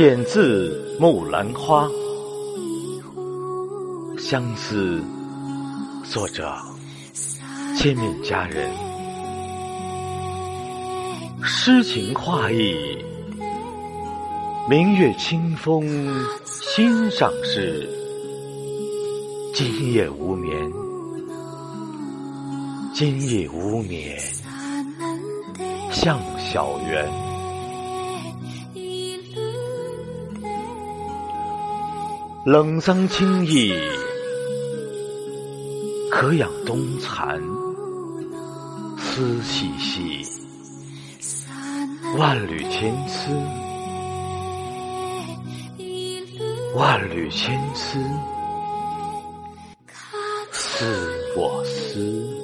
选自《木兰花》，相思，作者千面佳人。诗情画意，明月清风心上事。今夜无眠，今夜无眠，向小园。冷桑清逸，可养冬蚕。丝细细，万缕千丝，万缕千丝，似我思。